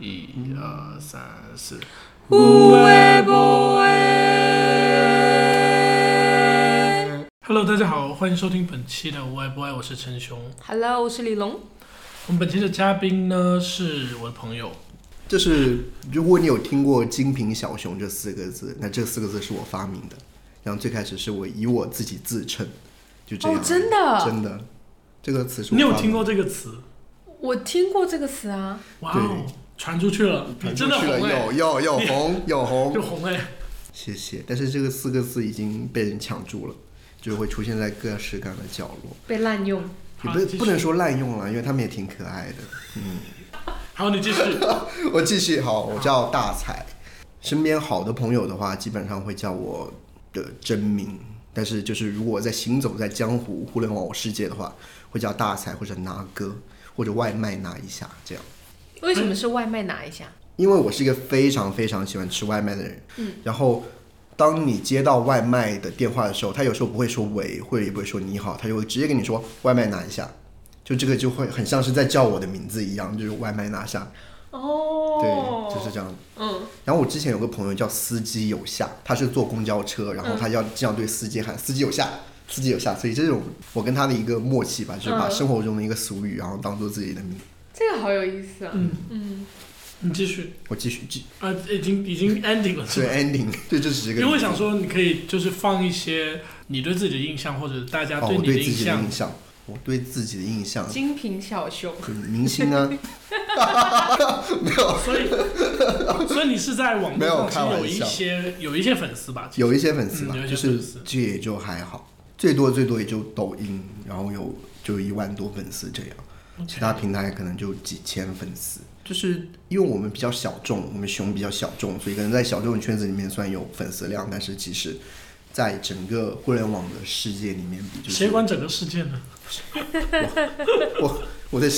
一二三四，有诶无诶。Hello，大家好，欢迎收听本期的《无爱不爱》，我是陈雄。Hello，我是李龙。我们本期的嘉宾呢是我的朋友，就是如果你有听过“精品小熊”这四个字，那这四个字是我发明的。然后最开始是我以我自己自称，就这样。哦真的真的，这个词是你有听过这个词？我听过这个词啊，哇哦，传出去了，传真出去了，有有有红有红就，红哎、谢谢。但是这个四个字已经被人抢注了，就会出现在各式各样的角落。被滥用。也不不能说滥用了，因为他们也挺可爱的。嗯，好，你继续。我继续好，我叫大才。身边好的朋友的话，基本上会叫我的真名。但是就是如果在行走在江湖互联网世界的话，会叫大才或者拿哥或者外卖拿一下这样。为什么是外卖拿一下？因为我是一个非常非常喜欢吃外卖的人，嗯，然后当你接到外卖的电话的时候，他有时候不会说喂，或者也不会说你好，他就会直接跟你说外卖拿一下，就这个就会很像是在叫我的名字一样，就是外卖拿下，哦，对，就是这样。嗯，然后我之前有个朋友叫司机有下，他是坐公交车，然后他要这样对司机喊司机有下，司机有下，所以这种我跟他的一个默契吧，就是把嗯。生活中的一个俗语，然后当做自己的名。这个好有意思啊。嗯。嗯，你继续。我继续继。啊，已经已经 ending 了，是对？ending，对，这只是一个因为我想说，你可以就是放一些你对自己的印象，或者大家哦，对你的印我对自己的。印象，我对自己的印象，精品小熊。嗯明星啊，没有，所以，所以你是在网络上开其实有一些有一些粉丝吧？有一些粉丝吧，就是这也就还好，最多最多也就抖音，然后有就一万多粉丝这样。其他平台可能就几千粉丝，就是因为我们比较小众，我们熊比较小众，所以可能在小众圈子里面虽然有粉丝量，但是其实，在整个互联网的世界里面比，就是谁管整个世界呢？我我的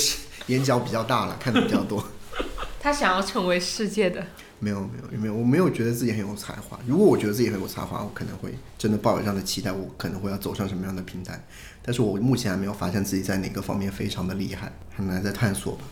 眼角比较大了，看的比较多。他想要成为世界的。没有没有没有，我没有觉得自己很有才华。如果我觉得自己很有才华，我可能会真的抱有这样的期待，我可能会要走上什么样的平台。但是我目前还没有发现自己在哪个方面非常的厉害，很难在探索吧。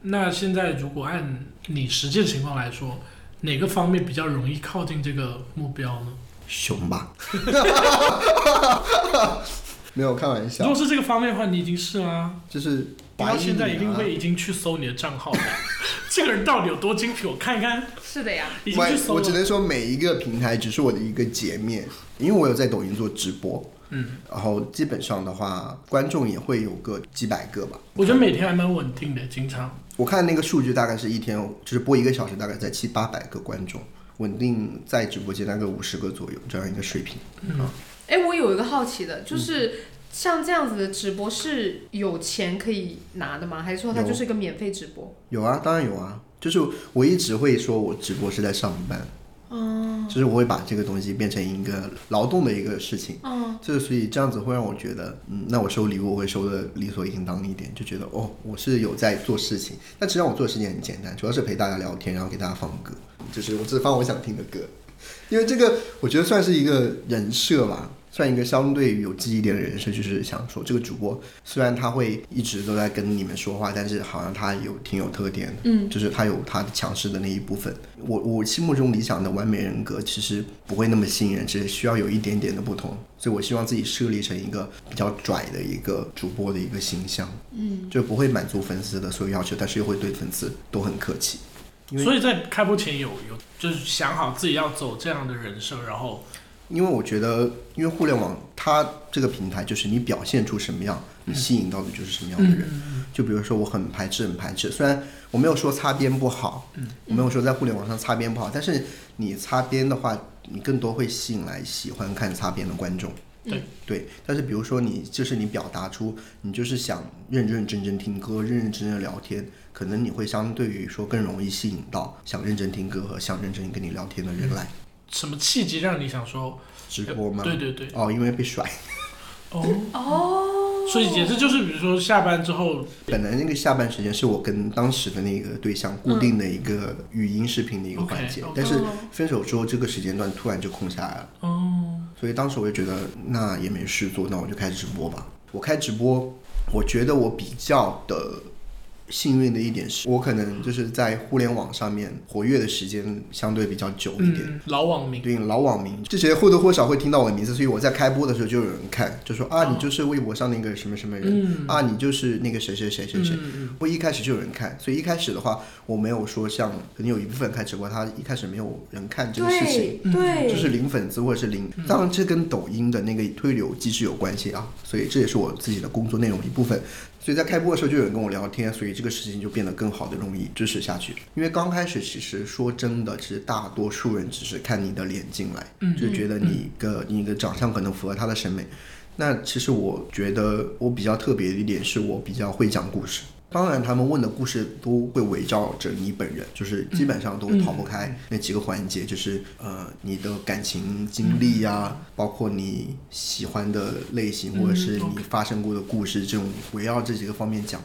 那现在如果按你实际的情况来说，哪个方面比较容易靠近这个目标呢？熊吧，没有开玩笑如果，是这个方面的话，你已经是啦。就是他现在一定百会已经去搜你的账号了。这个人到底有多精品？我看一看，是的呀。已经去搜了。我只能说每一个平台只是我的一个截面，因为我有在抖音做直播，嗯，然后基本上的话，观众也会有个几百个吧。我觉得每天还蛮稳定的，经常。我看那个数据大概是一天，就是播一个小时，大概在七八百个观众，稳定在直播间大概五十个左右这样一个水平。嗯哎，我有一个好奇的，就是像这样子的直播是有钱可以拿的吗？还是说它就是一个免费直播？有啊，当然有啊，就是我一直会说我直播是在上班，哦，就是我会把这个东西变成一个劳动的一个事情。嗯，就是所以这样子会让我觉得，嗯，那我收礼物我会收的理所应当一点，就觉得哦，我是有在做事情。但实际上我做的事情很简单，主要是陪大家聊天，然后给大家放歌，就是我只放我想听的歌。因为这个我觉得算是一个人设吧，算一个相对于有记忆点的人设，就是想说这个主播虽然他会一直都在跟你们说话，但是好像他有挺有特点的，嗯，就是他有他的强势的那一部分。我我心目中理想的完美人格其实不会那么吸引人，只是需要有一点点的不同。所以我希望自己设立成一个比较拽的一个主播的一个形象，嗯，就不会满足粉丝的所有要求，但是又会对粉丝都很客气。所以在开播前有有就是想好自己要走这样的人设，然后因为我觉得，因为互联网它这个平台就是你表现出什么样，你吸引到的就是什么样的人。就比如说我很排斥，很排斥，虽然我没有说擦边不好，我没有说在互联网上擦边不好，但是你擦边的话，你更多会吸引来喜欢看擦边的观众。对对，但是比如说你就是你表达出你就是想认认真真听歌，认认真真聊天，可能你会相对于说更容易吸引到想认真听歌和想认真跟你聊天的人来什么契机让你想说直播吗？对对对，哦，因为被甩。哦，哦，所以也是就是比如说下班之后，本来那个下班时间是我跟当时的那个对象固定的一个语音视频的一个环节但是分手之后这个时间段突然就空下来了，哦，所以当时我就觉得那也没事做，那我就开始直播吧。我开直播，我觉得我比较的幸运的一点是，我可能就是在互联网上面活跃的时间相对比较久一点。嗯，老网民，对老网民，这些或多或少会听到我的名字，所以我在开播的时候就有人看，就说啊，哦你就是微博上那个什么什么人，嗯啊，你就是那个谁谁谁谁谁。嗯我一开始就有人看，所以一开始的话，我没有说像可能有一部分开直播，他一开始没有人看这个事情。对对，就是零粉丝或者是零，当然这跟抖音的那个推流机制有关系啊，所以这也是我自己的工作内容一部分。所以在开播的时候就有人跟我聊天，所以这个事情就变得更好的容易支持下去。因为刚开始其实说真的，其实大多数人只是看你的脸进来，嗯就觉得你个你的长相可能符合他的审美。那其实我觉得我比较特别的一点是我比较会讲故事。当然，他们问的故事都会围绕着你本人，就是基本上都逃不开那几个环节，就是呃你的感情经历呀、包括你喜欢的类型，或者是你发生过的故事，这种围绕这几个方面讲。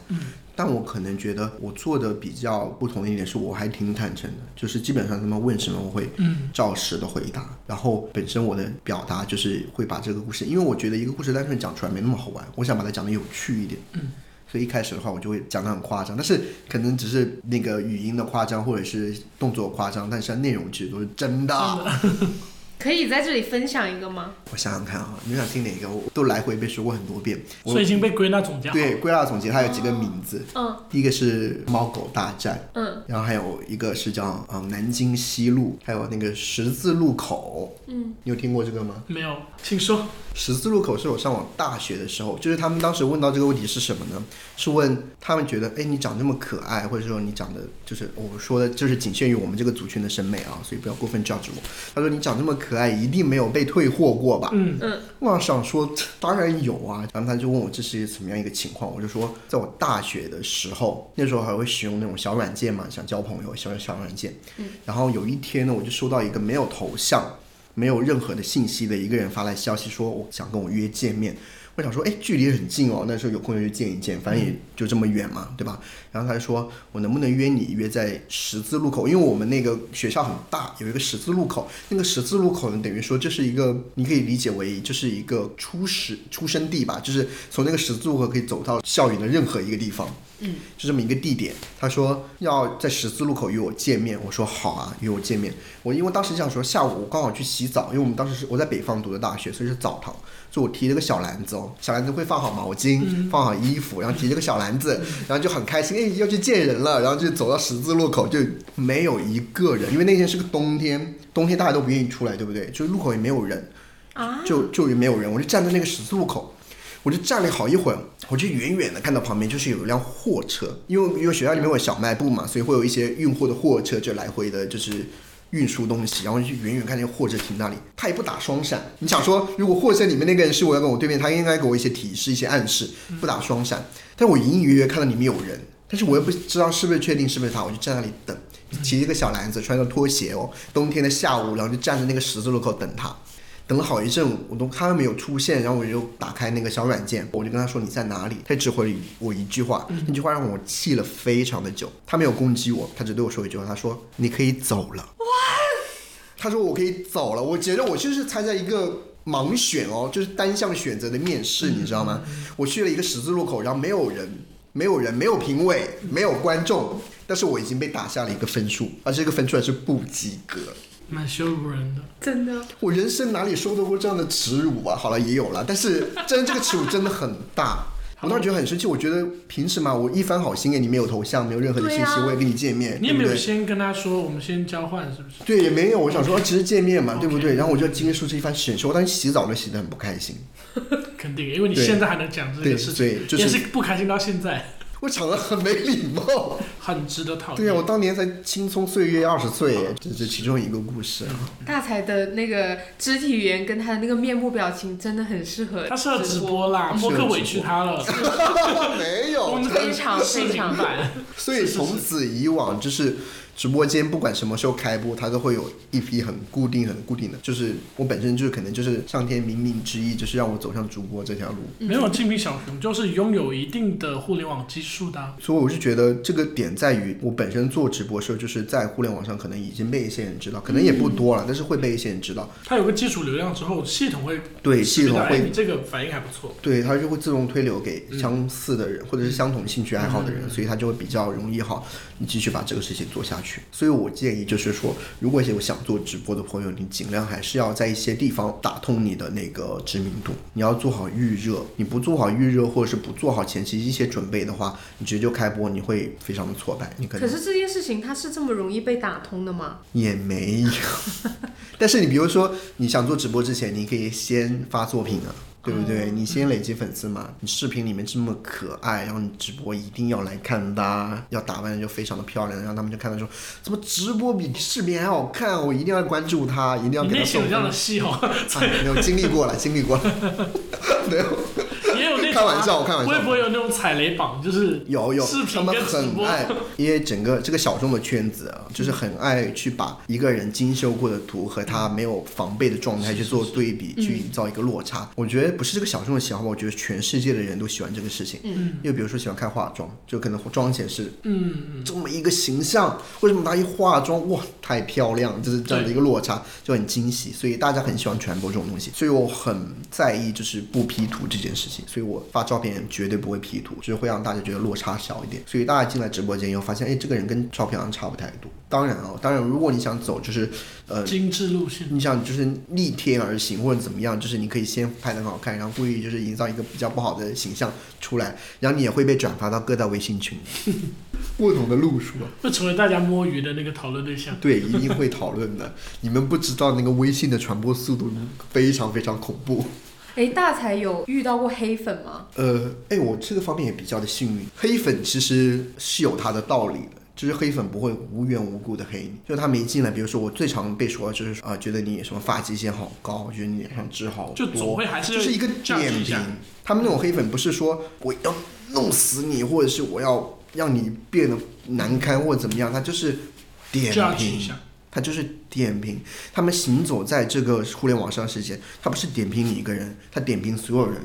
但我可能觉得我做的比较不同的一点是，我还挺坦诚的，就是基本上他们问什么我会嗯照实的回答，然后本身我的表达就是会把这个故事，因为我觉得一个故事单纯讲出来没那么好玩，我想把它讲的有趣一点。嗯。所以一开始的话，我就会讲的很夸张，但是可能只是那个语音的夸张，或者是动作夸张，但是内容其实都是真的。可以在这里分享一个吗？我想想看啊，你们想听哪个？我都来回被说过很多遍。我所以已经被归纳总结好。对归纳总结，它有几个名字，嗯第一个是猫狗大战，嗯然后还有一个是叫嗯南京西路，还有那个十字路口，嗯，你有听过这个吗？没有，请说。十字路口是我上我大学的时候，就是他们当时问到这个问题是什么呢？是问他们觉得，哎，你长这么可爱，或者说你长得就是我说的，就是仅限于我们这个族群的审美啊，所以不要过分 judge 我。他说你长这么可爱，一定没有被退货过吧？嗯嗯我想说，当然有啊。然后他就问我这是怎么样一个情况，我就说，在我大学的时候，那时候还会使用那种小软件嘛，想交朋友，小小软件。嗯。然后有一天呢，我就收到一个没有头像、没有任何的信息的一个人发来消息，说我想跟我约见面。我想说，哎，距离很近哦，那时候有空就去见一见，反正也就这么远嘛，对吧？然后他就说我能不能约你约在十字路口，因为我们那个学校很大，有一个十字路口，那个十字路口呢，等于说这是一个，你可以理解为就是一个初始出生地吧，就是从那个十字路口可以走到校园的任何一个地方。嗯，就这么一个地点。他说要在十字路口约我见面，我说好啊，约我见面。我因为当时想说下午我刚好去洗澡，因为我们当时是我在北方读的大学，所以是澡堂，所以我提了个小篮子哦，小篮子会放好毛巾，放好衣服，然后提了个小篮子，然后就很开心，哎，要去见人了，然后就走到十字路口，就没有一个人，因为那天是个冬天，冬天大家都不愿意出来，对不对？就是路口也没有人，啊，就就没有人，我就站在那个十字路口，我就站了好一会儿，我就远远的看到旁边就是有一辆货车，因为因为学校里面有小卖部嘛，所以会有一些运货的货车就来回的，就是。运输东西，然后就远远看见货车停那里，他也不打双闪。你想说，如果货车里面那个人是我要跟我对面，他应该给我一些提示、一些暗示，不打双闪。但我隐隐约约看到里面有人，但是我又不知道是不是确定是不是他，我就站那里等，提一个小篮子，穿着拖鞋哦，冬天的下午，然后就站在那个十字路口等他。等了好一阵，我都他都没有出现，然后我就打开那个小软件，我就跟他说你在哪里，他只回了我一句话，那句话让我气了非常的久。他没有攻击我，他只对我说一句话，他说你可以走了。他说我可以走了，我觉得我就是参加一个盲选哦，就是单项选择的面试，你知道吗？我去了一个十字路口，然后没有人，没有人，没有评委，没有观众，但是我已经被打下了一个分数，而这个分数还是不及格。蛮羞辱人的。真的，我人生哪里受到过这样的耻辱啊？好了，也有了，但是真的这个耻辱真的很大。我当时觉得很生气，我觉得凭什么我一番好心哎，你没有头像，没有任何的信息，啊我也跟你见面，你也没有？先跟他说，我们先交换，是不是？对，也没有。我想说，其实见面嘛对不对？然后我就经历出这一番审视，我当时洗澡都洗得很不开心。肯定，因为你现在还能讲这对个事情，对，就是不开心到现在，我长得很没礼貌。很值得讨厌。对啊，我当年才青葱岁月二十岁，这是其中一个故事啊。大才的那个肢体语言跟他的那个面部表情真的很适合他适合直播啦，播客委屈他了，没有，非常非常难。所以从此以往就是。直播间不管什么时候开播，它都会有一批很固定、很固定的。就是我本身就是可能就是上天冥冥之意，就是让我走上主播这条路。没有精品小熊就是拥有一定的互联网基数的啊。所以我是觉得这个点在于，我本身做直播的时候，就是在互联网上可能已经被一些人知道，可能也不多了，但是会被一些人知道。它有个基础流量之后，系统会对，系统会你这个反应还不错。对，它就会自动推流给嗯相似的人，或者是相同兴趣爱好的人，所以它就会比较容易好，你继续把这个事情做下去。所以我建议就是说，如果有想做直播的朋友，你尽量还是要在一些地方打通你的那个知名度，你要做好预热。你不做好预热，或者是不做好前期一些准备的话，你直接就开播，你会非常的挫败。你可能可是这件事情它是这么容易被打通的吗？也没有，但是你比如说你想做直播之前，你可以先发作品啊，对不对？你先累积粉丝嘛。你视频里面这么可爱，然后你直播一定要来看的啊，要打扮的就非常的漂亮，然后他们就看到说，怎么直播比视频还好看？我一定要关注他，一定要给他送这样的戏哦，啊，没有经历过了，经历过了，没有那种啊开玩笑，开玩笑。会不会有那种踩雷榜？就是有有视，他们频跟直播很爱，因为整个这个小众的圈子啊，就是很爱去把一个人精修过的图和他没有防备的状态去做对比，去营造一个落差。我觉得不是这个小众的喜好吧，我觉得全世界的人都喜欢这个事情。嗯，因为比如说喜欢看化妆，就可能妆前是嗯，这么一个形象，为什么他一化妆哇太漂亮，就是这样的一个落差就很惊喜，所以大家很喜欢传播这种东西，所以我很在意就是不 P 图这件事情，所以我发照片绝对不会 P 图，就是会让大家觉得落差小一点，所以大家进来直播间以后发现，哎，这个人跟照片上差不太多。当然哦、当然如果你想走就是呃精致路线。你想就是逆天而行或者怎么样，就是你可以先拍的很好看，然后故意就是营造一个比较不好的形象出来，然后你也会被转发到各大微信群，不同的路数啊。会成为大家摸鱼的那个讨论对象。对，一定会讨论的。你们不知道那个微信的传播速度非常非常恐怖。哎，大才有遇到过黑粉吗？呃，哎，我这个方面也比较的幸运。黑粉其实是有它的道理的。就是黑粉不会无缘无故的黑你，就他们一进来，比如说我最常被说的就是啊、觉得你什么发际线好高，觉得你脸上痣好多，就总会还是就是一个点评。他们那种黑粉不是说我要弄死你，或者是我要让你变得难堪或者怎么样，他就是点这样一评，下，他就是点评。他们行走在这个互联网上的世界，他不是点评你一个人，他点评所有人。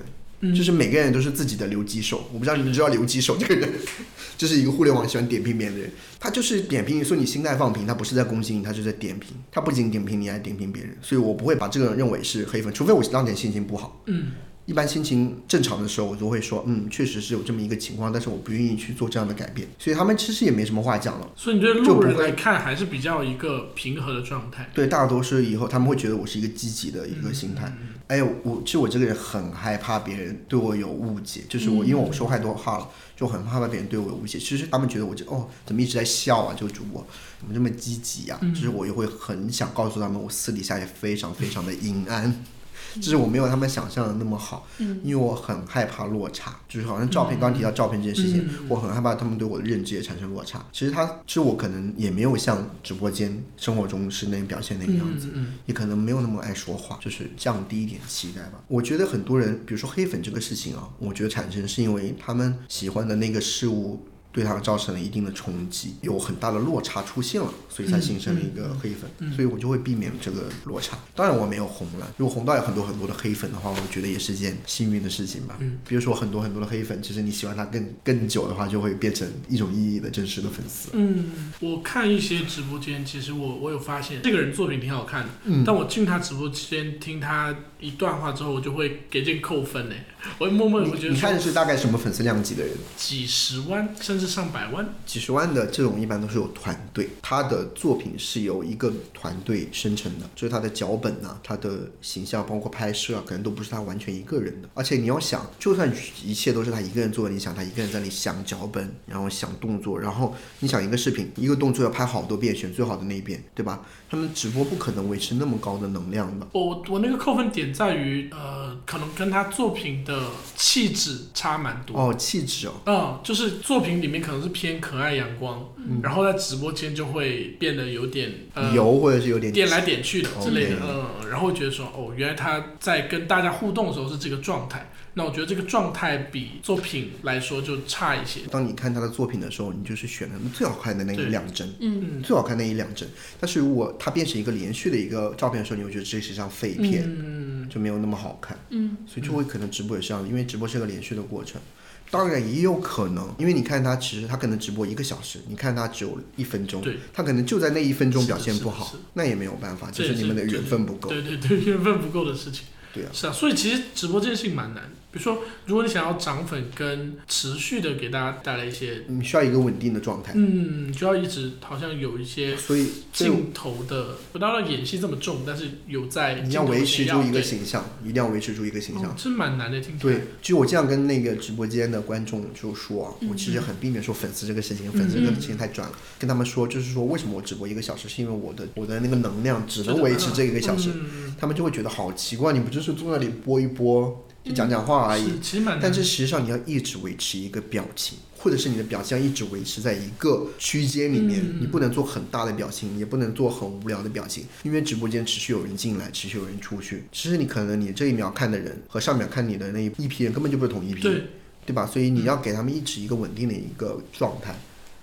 嗯就是每个人都是自己的留击手，我不知道你们知道留击手这个人，就是一个互联网喜欢点评别人的人，他就是点评你说你心态放平，他不是在攻击你，他就在点评，他不仅点评你，还点评别人，所以我不会把这个人认为是黑粉，除非我当天心情不好，嗯，一般心情正常的时候，我就会说，嗯，确实是有这么一个情况，但是我不愿意去做这样的改变，所以他们其实也没什么话讲了。所以你对就不会路人来看还是比较一个平和的状态。对，大多数以后他们会觉得我是一个积极的一个心态。嗯哎，我其实我这个人很害怕别人对我有误解，就是我、因为我说太多话了，就很害怕别人对我有误解。其实他们觉得我就哦怎么一直在笑啊，这个主播怎么这么积极啊？嗯就是我也会很想告诉他们，我私底下也非常非常的阴暗。就是我没有他们想象的那么好，嗯因为我很害怕落差，就是好像照片，刚刚提到照片这件事情，嗯我很害怕他们对我的认知也产生落差。其实他，其实我可能也没有像直播间生活中是那样表现那个样子，也可能没有那么爱说话，就是降低一点期待吧。我觉得很多人，比如说黑粉这个事情啊，我觉得产生是因为他们喜欢的那个事物。对他们造成了一定的冲击，有很大的落差出现了，所以才形成了一个黑粉，所以我就会避免这个落差。当然我没有红了，如果红到有很多很多的黑粉的话，我觉得也是件幸运的事情吧。嗯，比如说很多很多的黑粉，其实你喜欢他更更久的话，就会变成一种意义的真实的粉丝。嗯，我看一些直播间，其实我我有发现这个人作品挺好看的，嗯但我进他直播间听他一段话之后，我就会给这个扣分呢。我会默默觉得你你看的是大概什么粉丝量级的人？几十万甚至上百万，几十万的这种一般都是有团队，他的作品是由一个团队生成的，就是他的脚本呐、他的形象，包括拍摄啊，可能都不是他完全一个人的。而且你要想，就算一切都是他一个人做的，你想他一个人在那里想脚本，然后想动作，然后你想一个视频，一个动作要拍好多遍，选最好的那一遍，对吧？他们直播不可能维持那么高的能量的。我我那个扣分点在于，呃，可能跟他作品的的气质差蛮多。哦，气质哦，嗯，就是作品里面可能是偏可爱阳光，嗯然后在直播间就会变得有点呃油或者是有点点来点去的之类的嗯，然后觉得说，哦，原来他在跟大家互动的时候是这个状态，那我觉得这个状态比作品来说就差一些。当你看他的作品的时候，你就是选了最好看的那一两帧，嗯，嗯，最好看那一两帧。但是如果它变成一个连续的一个照片的时候，你会觉得这是一张废片，嗯，就没有那么好看。嗯，所以就会可能直播也是这样，因为直播是个连续的过程。当然也有可能，因为你看他其实他可能直播一个小时，你看他只有一分钟，他可能就在那一分钟表现不好那也没有办法，就是你们的缘分不够。对对对，缘分不够的事情。对啊，是啊，所以其实直播这件事情蛮难。比如说，如果你想要涨粉跟持续的给大家带来一些，你需要一个稳定的状态，嗯，就要一直好像有一些所以镜头的，不到要演戏这么重，但是有在你要维持住一个形形象，一定要维持住一个形象。哦，蛮难的。对，就我这样跟那个直播间的观众就说啊，嗯我其实很避免说粉丝这个事情，粉丝这个事情太转了，跟他们说就是说为什么我直播一个小时，是因为我的我的那个能量只能维持这一个小时，嗯他们就会觉得好奇怪，你不就是坐那里播一播，就讲讲话而已。是，其实蛮难。但是实际上你要一直维持一个表情，或者是你的表情要一直维持在一个区间里面，嗯你不能做很大的表情，也不能做很无聊的表情，因为直播间持续有人进来，持续有人出去。其实你可能你这一秒看的人和上秒看你的那一批人根本就不是同一批，对，对吧？所以你要给他们一直一个稳定的一个状态，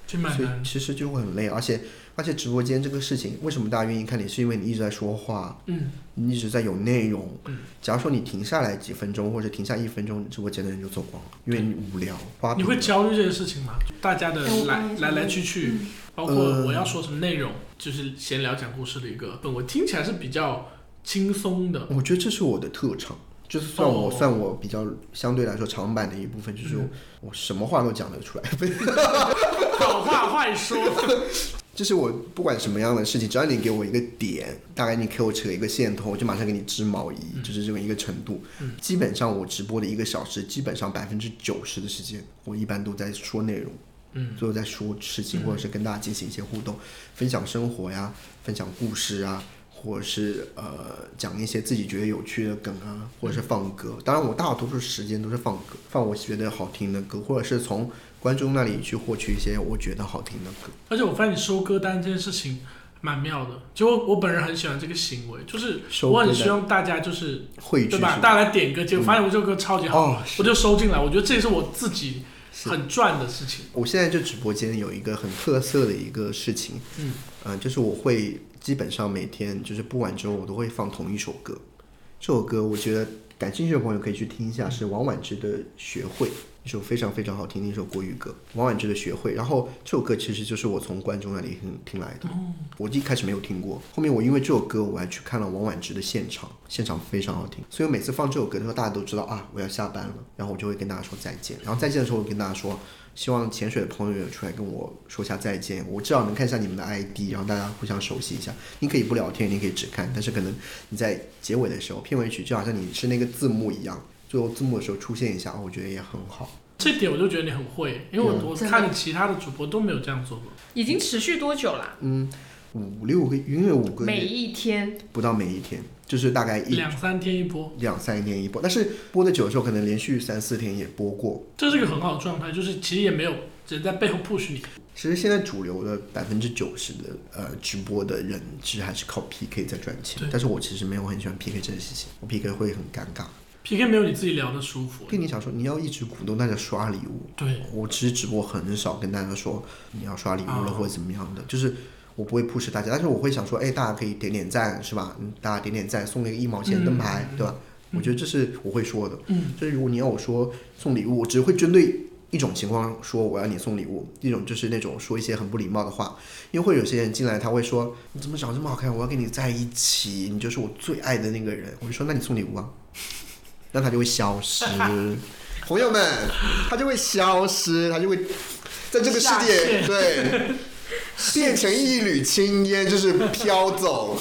所以。其实就会很累，而且而且直播间这个事情，为什么大家愿意看你？是因为你一直在说话，嗯，你一直在有内容嗯。假如说你停下来几分钟，或者停下一分钟，直播间的人就走光了，因为你无聊。花你会焦虑这件事情吗？大家的来来来去去，嗯包括呃我要说什么内容，就是闲聊讲故事的一个氛围，听起来是比较轻松的。我觉得这是我的特长，就是算我、哦算我比较相对来说长板的一部分，就是我,、嗯什么话都讲得出来。好话坏说，就是我不管什么样的事情，只要你给我一个点，大概你给我扯一个线头，我就马上给你织毛衣，就是这么一个程度。嗯基本上我直播的一个小时，基本上百分之九十的时间，我一般都在说内容。嗯，最后在说事情，嗯或者是跟大家进行一些互动，分享生活呀，分享故事啊，或者是呃讲一些自己觉得有趣的梗啊，或者是放歌。当然，我大多数时间都是放歌，放我觉得好听的歌，或者是从观众那里去获取一些我觉得好听的歌。而且我发现你收歌单这件事情蛮妙的，就我我本人很喜欢这个行为，就是我很希望大家就是汇聚对吧？大家来点歌，结果发现我这首歌超级好，哦，我就收进来。我觉得这也是我自己很赚的事情。我现在就直播间有一个很特色的一个事情，嗯，呃，就是我会基本上每天就是播完之后，我都会放同一首歌。这首歌我觉得感兴趣的朋友可以去听一下，是王婉之的《学会》，一首非常非常好听的一首国语歌，王菀之的《学会》。然后这首歌其实就是我从观众那里听听来的，我一开始没有听过，后面我因为这首歌我还去看了王菀之的现场，现场非常好听，所以我每次放这首歌的时候，大家都知道啊我要下班了，然后我就会跟大家说再见，然后再见的时候我跟大家说。希望潜水的朋友也出来跟我说下再见，我至少能看一下你们的 ID，然后大家互相熟悉一下。你可以不聊天，你可以只看，但是可能你在结尾的时候，片尾曲就好像你是那个字幕一样，最后字幕的时候出现一下，我觉得也很好。这点我就觉得你很会，因为我、看其他的主播都没有这样做过。已经持续多久了？嗯，五六个，因为五个每一天，不到每一天，就是大概一两三天一波，两三天一播，但是播的久的时候，可能连续三四天也播过。这是一个很好的状态，就是其实也没有人在背后 push 你。其实现在主流的百分之九十的呃直播的人，其实还是靠 PK 在赚钱对。但是我其实没有很喜欢 PK 这件事情，我 PK 会很尴尬。PK 没有你自己聊的舒服。跟你想说，你要一直鼓动大家刷礼物，对，我其实直播很少跟大家说你要刷礼物了哦或者怎么样的，就是我不会 push 大家，但是我会想说，哎，大家可以点点赞是吧？嗯，大家点点赞，送那个一毛钱灯牌，嗯对吧？我觉得这是我会说的。嗯，就是如果你要我说送礼物，我只会针对一种情况说我要你送礼物，一种就是那种说一些很不礼貌的话，因为会有些人进来他会说你怎么长这么好看，我要跟你在一起，你就是我最爱的那个人。我就说那你送礼物啊，那它就会消失，朋友们，它就会消失，它就会在这个世界对变成一缕青烟，就是飘走。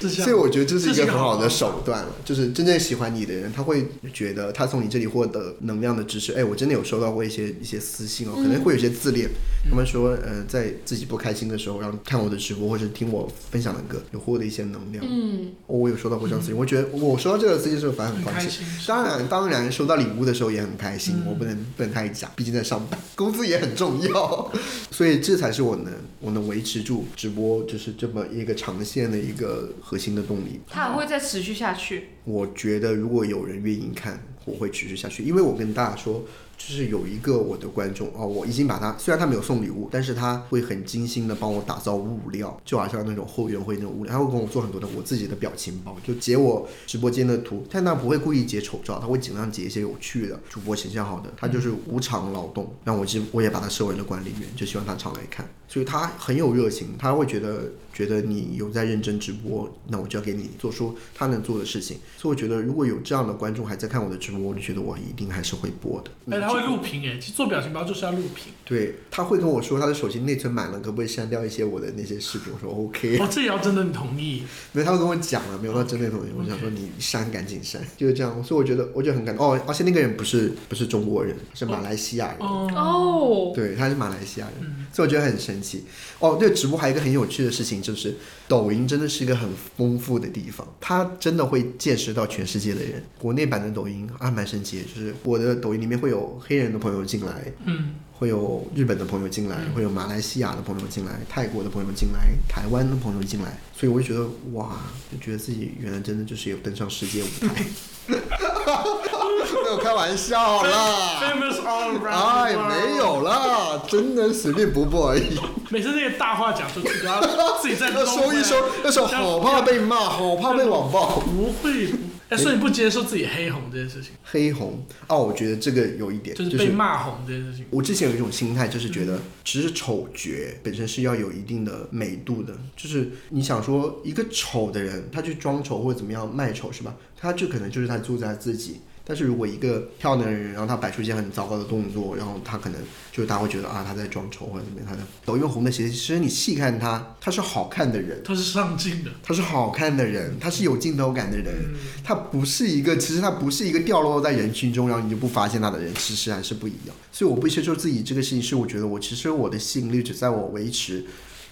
所以我觉得这是一个个很好的手段了，就是真正喜欢你的人，他会觉得他从你这里获得能量的支持。哎，我真的有收到过一些一些私信哦，可能会有些自恋，他们说，呃，在自己不开心的时候，然后看我的直播或者听我分享的歌，有获得一些能量。嗯，哦我有收到过这样私信，我觉得我收到这个私信的时候反而很高兴。当然，当然，收到礼物的时候也很开心，嗯。我不能不能太假，毕竟在上班，工资也很重要，所以这才是我能我能维持住直播就是这么一个长线的一个核心的动力。它还会再持续下去。我觉得如果有人愿意看，我会持续下去，因为我跟大家说，就是有一个我的观众哦，我已经把他虽然他没有送礼物，但是他会很精心的帮我打造物料，就好像那种后援会那种物料，他会跟我做很多的我自己的表情包，就截我直播间的图，但他不会故意截丑照，他会尽量截一些有趣的，主播形象好的，他就是无偿劳动，那我就我也把他设为了管理员，就希望他常来看，所以他很有热情，他会觉得觉得你有在认真直播，那我就要给你做出他能做的事情。所以我觉得如果有这样的观众还在看我的直播，我就觉得我一定还是会播的。他会录屏哎，其实做表情包就是要录屏。对，他会跟我说他的手机内存满了，可不可以删掉一些我的那些视频？我说 OK，哦，这也要真的你同意。没有，他会跟我讲了，没有到真的同意。我想说你删赶紧删，就是这样。所以我觉得我觉得很感动哦，而且那个人不是不是中国人，是马来西亚人。哦，哦，对，他是马来西亚人，所以我觉得很神奇。哦，对，直播还有一个很有趣的事情，就是抖音真的是一个很丰富的地方，它真的会见识到全世界的人。国内版的抖音还蛮神奇，就是我的抖音里面会有黑人的朋友进来，嗯，会有日本的朋友进来，会有马来西亚的朋友进来，泰国的朋友进来，台湾的朋友进来，所以我就觉得哇，就觉得自己原来真的就是有登上世界舞台。没有开玩笑啦，Famous all。哎，没。有啦，真的随便播播而已。每次那个大话讲出去，都要自己在 要收一收，那时候好怕被骂，好怕被网暴。不会，不哎，所以你不接受自己黑红这件事情，黑红哦，我觉得这个有一点，就是被骂红这件事情。我之前有一种心态，就是觉得其实丑角本身是要有一定的美度的，就是你想说一个丑的人，他去装丑或者怎么样卖丑是吧？他就可能就是他做在自己。但是如果一个漂亮的人，然后他摆出一些很糟糕的动作，然后他可能就是大家会觉得啊他在装丑或者怎么样，他的抖音红的鞋，其实你细看他，他是好看的人，他是上镜的，他是好看的人，他是有镜头感的人，他不是一个，其实他不是一个掉落在人群中，然后你就不发现他的人，其实还是不一样。所以我不接受自己这个事情，是我觉得我其实我的吸引力只在我维持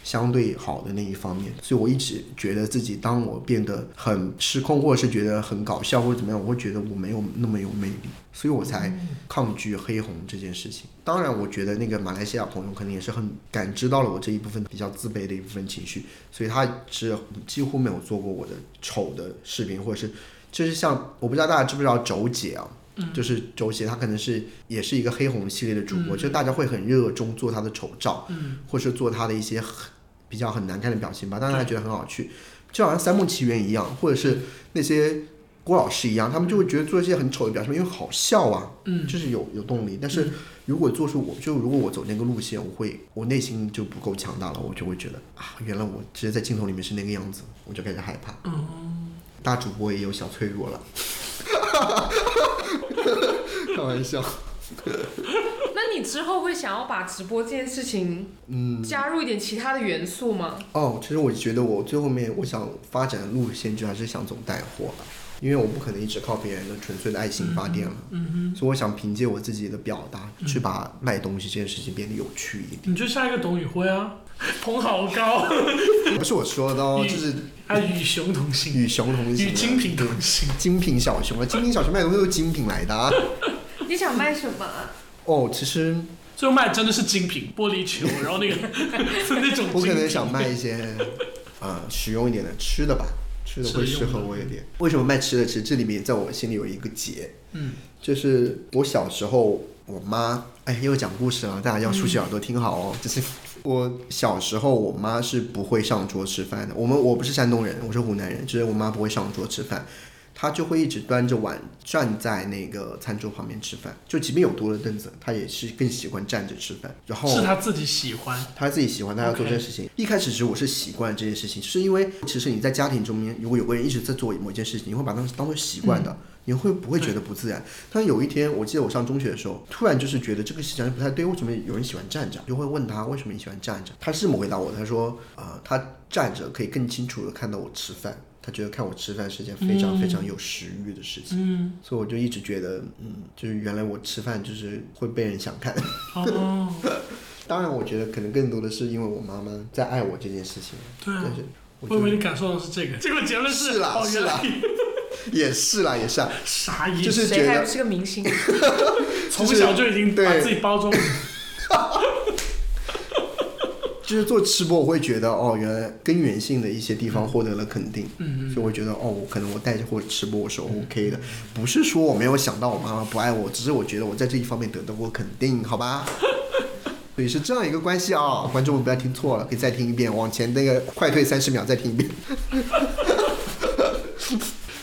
相对好的那一方面，所以我一直觉得自己当我变得很失控，或者是觉得很搞笑或者怎么样，我会觉得我没有那么有魅力，所以我才抗拒黑红这件事情。当然，我觉得那个马来西亚朋友可能也是很感知到了我这一部分比较自卑的一部分情绪，所以他是几乎没有做过我的丑的视频，或者是就是像我不知道大家知不知道轴姐啊。就是周杰，他可能是也是一个黑红系列的主播，就大家会很热衷做他的丑照，嗯，或是做他的一些很比较很难看的表情吧，但是她觉得很好趣，就好像三梦奇缘一样，或者是那些郭老师一样，他们就会觉得做一些很丑的表情，因为好笑啊，嗯，就是有有动力。但是如果做出我就如果我走那个路线，我会我内心就不够强大了，我就会觉得啊，原来我直接在镜头里面是那个样子，我就开始害怕。嗯，大主播也有小脆弱了，开玩笑。那你之后会想要把直播这件事情，嗯，加入一点其他的元素吗？哦，其实我觉得我最后面我想发展的路线就还是想走带货了，因为我不可能一直靠别人的纯粹的爱心发电了，嗯哼所以我想凭借我自己的表达，去把卖东西这件事情变得有趣一点。哼，你就下一个董宇辉啊，捧好高，不是我说的哦，就是啊，与熊同行，与熊同行啊，与精品同行。精品小熊啊，精品小熊卖的东西都是精品来的啊。你想卖什么啊？哦，其实最后卖真的是精品玻璃球，然后那个 是那种我可能想卖一些啊实用一点的吃的吧，吃的会适合我一点。为什么卖吃的？其实这里面在我心里有一个结，嗯，就是我小时候，我妈，哎，又讲故事了，大家要竖起耳朵听好哦。就是我小时候，我妈是不会上桌吃饭的。我们我不是山东人，我是湖南人，就是我妈不会上桌吃饭。她就会一直端着碗站在那个餐桌旁边吃饭，就即便有多的凳子，他也是更喜欢站着吃饭。然后是他自己喜欢，他自己喜欢，他要做这件事情。一开始其实我是习惯这件事情，是因为其实你在家庭中间，如果有个人一直在做某一件事情，你会把它当做习惯的，你会不会觉得不自然？但有一天，我记得我上中学的时候，突然就是觉得这个事情不太对，为什么有人喜欢站着？就会问他为什么你喜欢站着？他是这么回答我的，他说，呃，他站着可以更清楚的看到我吃饭。他觉得看我吃饭是件非常非常有食欲的事情，嗯，所以我就一直觉得，嗯，就是原来我吃饭就是会被人想看。哦，当然，我觉得可能更多的是因为我妈妈在爱我这件事情，对啊。但，是我我以为你感受到是这个，结果结论是啦哦，是啦。也是啦，也是啊，傻眼，就是觉得谁还是个明星？从小就已经把对。自己包装，就是做吃播，我会觉得哦，原来根源性的一些地方获得了肯定。嗯所以我觉得哦，我可能我带着或者吃播我是 OK 的，不是说我没有想到我妈妈不爱我，只是我觉得我在这一方面得到过肯定，好吧？所以是这样一个关系啊，观众们不要听错了，可以再听一遍，往前那个快退三十秒再听一遍。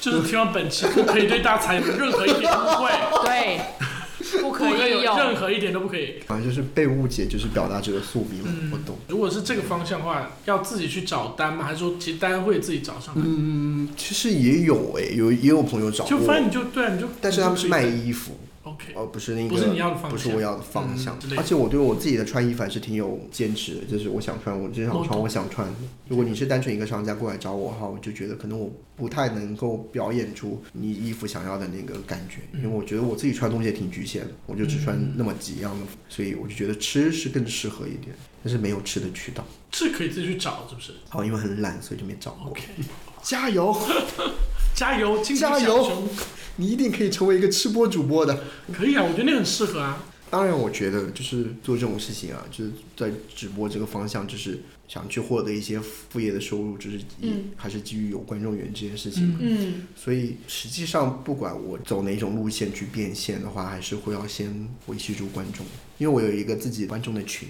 就是希望本期不可以对大财有任何一点误会，对，不不可可以有。任何一点都不可以。反正就是被误解，就是表达这个宿命我懂。如果是这个方向的话，要自己去找单吗？还是说其实单会自己找上来？嗯，其实也有诶，有也有朋友找过。就反，正你就对啊，你就但是他们是卖衣服，OK，而不是那个不是你要的方向，不是我要的方向。而且我对我自己的穿衣服还是挺有坚持的，就是我想穿，我就想穿我想穿。如果你是单纯一个商家过来找我的话，我就觉得可能我不太能够表演出你衣服想要的那个感觉，因为我觉得我自己穿东西也挺局限的，我就只穿那么几样的，所以我就觉得吃是更适合一点，但是没有吃的渠道。这可以自己去找，是不是好，因为很懒，所以就没找过。？OK，加油，加油，加油你一定可以成为一个吃播主播的。可以啊，我觉得那很适合啊。当然，我觉得就是做这种事情啊，就是在直播这个方向，就是想去获得一些副业的收入，就是以、嗯还是基于有观众缘这件事情。嗯，所以实际上，不管我走哪种路线去变现的话，还是会要先维系住观众，因为我有一个自己观众的群，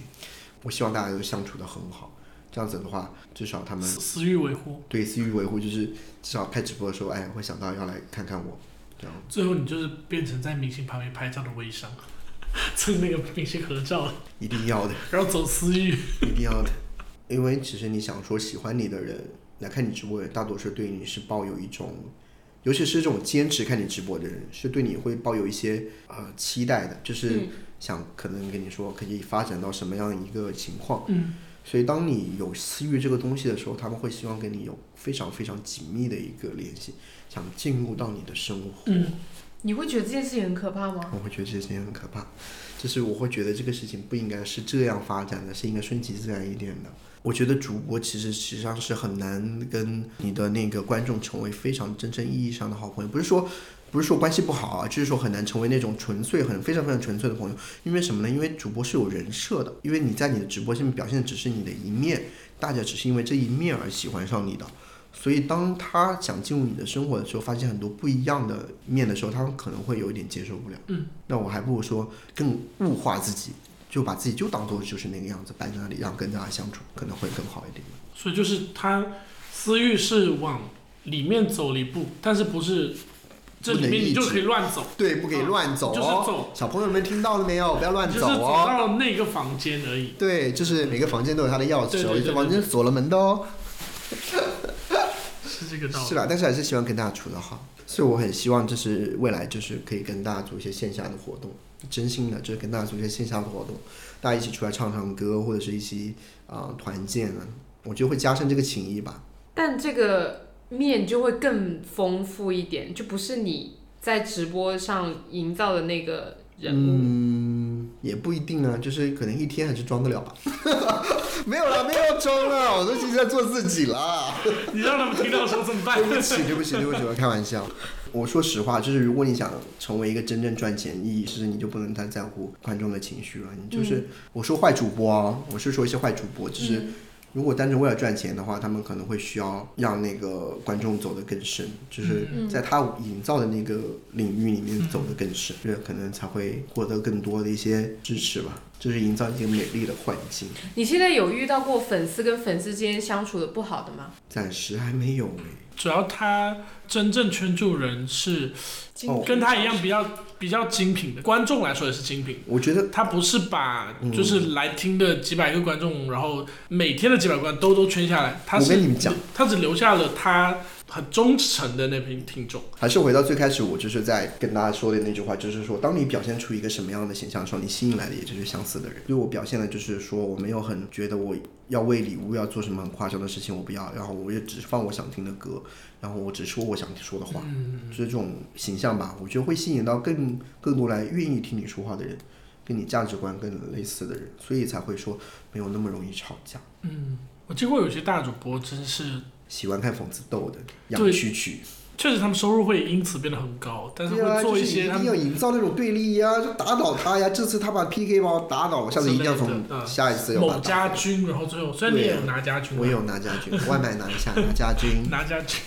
我希望大家都相处的很好。这样子的话，至少他们私私欲维护，对私域维护，就是至少开直播的时候，哎，会想到要来看看我，这样。最后你就是变成在明星旁边拍照的微商，蹭那个明星合照，一定要的。然后走私欲。一定要的，因为其实你想说喜欢你的人来看你直播的人，大多数对你是抱有一种，尤其是这种坚持看你直播的人，是对你会抱有一些呃期待的，就是嗯想可能跟你说可以发展到什么样一个情况。嗯，所以当你有私欲这个东西的时候，他们会希望跟你有非常非常紧密的一个联系，想进入到你的生活。嗯，你会觉得这件事情很可怕吗？我会觉得这件事情很可怕，就是我会觉得这个事情不应该是这样发展的，是应该顺其自然一点的。我觉得主播其实实际上是很难跟你的那个观众成为非常真正意义上的好朋友，不是说不是说关系不好啊，就是说很难成为那种纯粹、很非常非常纯粹的朋友。因为什么呢？因为主播是有人设的，因为你在你的直播下面表现的只是你的一面，大家只是因为这一面而喜欢上你的。所以，当他想进入你的生活的时候，发现很多不一样的面的时候，他们可能会有一点接受不了。嗯，那我还不如说更物化自己，就把自己就当做就是那个样子摆在那里，然后跟大家相处，可能会更好一点。所以就是他私欲是往里面走了一步，但是不是这里面你就可以乱走，对，不可以乱走就是哦。走，小朋友们听到了没有？不要乱就是走哦。到那个房间而已。对，就是每个房间都有他的钥匙哦，对对对有些房间锁了门的哦。是这个道理。是啦，但是还是希望跟大家处得好，所以我很希望就是未来就是可以跟大家做一些线下的活动，真心的就是跟大家做一些线下的活动，大家一起出来唱唱歌，或者是一起啊、呃团建啊，我觉得会加深这个情谊吧。但这个面就会更丰富一点，就不是你在直播上营造的那个人物。嗯，也不一定啊，就是可能一天还是装得了吧。没有啦，没有装啦，我都其实在做自己啦。你让他们听到的时候怎么办对？不起，对不起，对不起，我开玩笑。我说实话，就是如果你想成为一个真正赚钱意义，是你就不能太在乎观众的情绪了。你就是、我说坏主播啊，我是说一些坏主播，就是。如果单纯为了赚钱的话，他们可能会需要让那个观众走得更深，就是在他营造的那个领域里面走得更深，这、可能才会获得更多的一些支持吧。就是营造一个美丽的环境，你现在有遇到过粉丝跟粉丝之间相处的不好的吗？暂时还没有诶、主要他真正圈住人是哦跟他一样比较比较精品的，观众来说也是精品。我觉得他不是把就是来听的几百个观众，然后每天的几百观都都圈下来，他我是跟你们讲，他只留下了他很忠诚的那批听众。还是回到最开始，我就是在跟大家说的那句话，就是说，当你表现出一个什么样的形象的时候，你吸引来的也就是相似的人。所以我表现的就是说，我没有很觉得我要为礼物要做什么很夸张的事情，我不要，然后我也只放我想听的歌，然后我只说我想说的话，嗯就是这种形象吧。我觉得会吸引到更更多来愿意听你说话的人，跟你价值观更类似的人，所以才会说没有那么容易吵架。嗯我见过有些大主播真是，喜欢看讽刺逗的，对养蛐蛐。确实他们收入会因此变得很高，但是会做就是一一些一定要营造那种对立呀、就打倒他呀。这次他把 PK 把我打倒了，下次一定要从下一次要把某他打倒。家军，然后最后虽然你也有拿家军啊，我也有拿家军，外卖拿一下，拿家军。拿家军，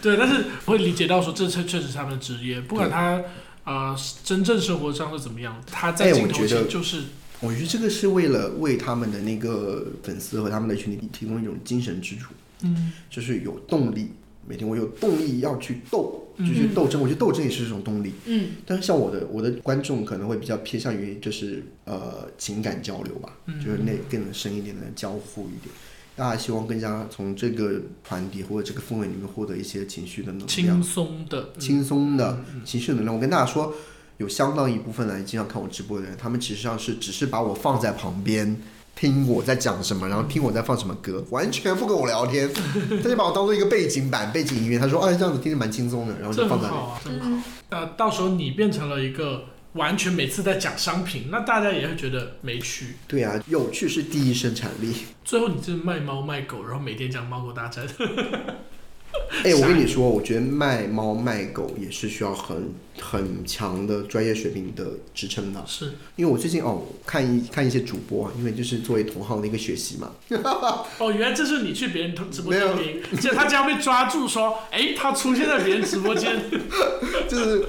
对，但是我会理解到说这确确实是他们的职业，不管他呃真正生活上是怎么样，他在哎镜头我觉得前就是我觉得这个是为了为他们的那个粉丝和他们的群体提供一种精神支柱，嗯就是有动力。每天我有动力要去斗，嗯就去斗争。我觉得斗争也是一种动力。嗯，但是像我的我的观众可能会比较偏向于就是呃情感交流吧，嗯就是那更深一点的交互一点。大家希望更加从这个团体或者这个氛围里面获得一些情绪的能量轻，松的，嗯轻松的情绪能量。我跟大家说，有相当一部分来经常看我直播的人，他们其实上是只是把我放在旁边。听我在讲什么，然后听我在放什么歌，完全不跟我聊天，他就把我当做一个背景板、背景音乐。他说：“哎，这样子听着蛮轻松的。”然后就放在那里。很好啊，这很好。呃，到时候你变成了一个完全每次在讲商品，那大家也会觉得没趣。对啊，有趣是第一生产力。最后你是卖猫卖狗，然后每天讲猫狗大战，哎、我跟你说，我觉得卖猫卖狗也是需要很很强的专业水平的支撑的。是。因为我最近哦看一看一些主播啊，因为就是作为同行的一个学习嘛，哦，原来这是你去别人直播间听，结果他将被抓住说，哎，他出现在别人直播间，就是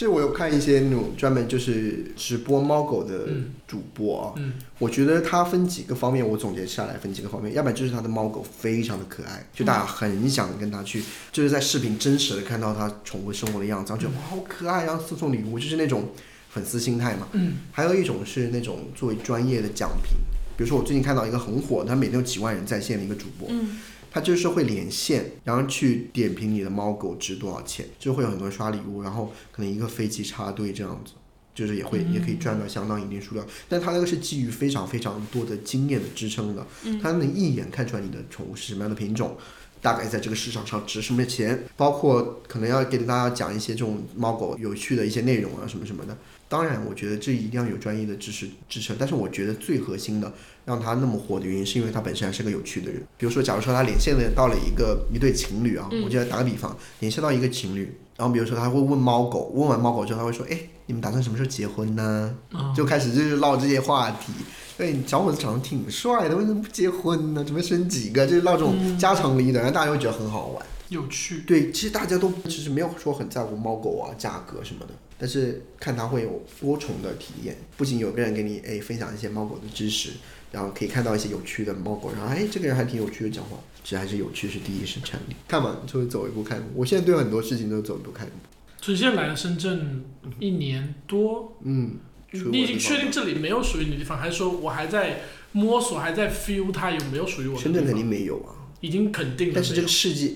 就是我有看一些那种专门就是直播猫狗的嗯主播啊，嗯我觉得他分几个方面，我总结下来分几个方面，要不然就是他的猫狗非常的可爱，就大家很想跟他去，就是在视频真实的看到他宠物生活的样子，然后觉得哇好可爱，然后送送礼物，就是那种粉丝心态嘛。嗯。还有一种是那种作为专业的奖评，比如说我最近看到一个很火，他每天有几万人在线的一个主播，嗯，他就是会连线，然后去点评你的猫狗值多少钱，就会有很多人刷礼物，然后可能一个飞机插队这样子，就是也会、也可以赚到相当一定数量，但它那个是基于非常非常多的经验的支撑的，它能一眼看出来你的宠物是什么样的品种。大概在这个市场上值什么钱，包括可能要给大家讲一些这种猫狗有趣的一些内容啊，什么什么的。当然，我觉得这一定要有专业的知识支撑。但是我觉得最核心的，让他那么火的原因，是因为他本身还是个有趣的人。比如说，假如说他连线的到了一个一对情侣啊，我就来打个比方，连线到一个情侣，然后比如说他会问猫狗，问完猫狗之后，他会说，哎，你们打算什么时候结婚呢？嗯就开始就是唠这些话题。对，小伙子长得挺帅的，为什么不结婚呢？准备生几个？就是唠这种家长里短，然后大家会觉得很好玩。有趣，对，其实大家都其实没有说很在乎猫狗啊、价格什么的，但是看它会有多重的体验，不仅有个人给你哎分享一些猫狗的知识，然后可以看到一些有趣的猫狗，然后哎这个人还挺有趣的讲话，其实还是有趣是第一生产力。看嘛，就会走一步看一步。我现在对很多事情都走一步看一步。所以现在来了深圳一年多，嗯，你已经确定这里没有属于你的地方，还是说我还在摸索，还在 feel 它有没有属于我的地方？深圳肯定没有啊，已经肯定了，但是这个世界，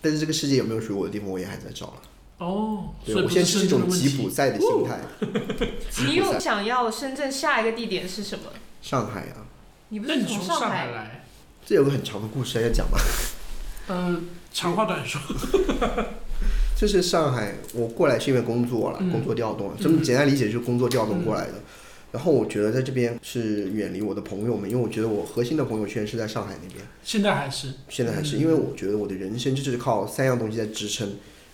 但是这个世界有没有属于我的地方，我也还在找了。哦，对，所以我现在是一种吉普。赛的心态。你有，想要深圳下一个地点是什么？上海啊，你不是那你从上上海来，这有个很长的故事要讲吗？嗯，长话短说，就是上海，我过来是因为工作了，嗯。工作调动了，这么简单理解就是工作调动过来的。然后我觉得在这边是远离我的朋友们，因为我觉得我核心的朋友圈是在上海那边，现在还是。现在还是因为我觉得我的人生就是靠三样东西在支撑：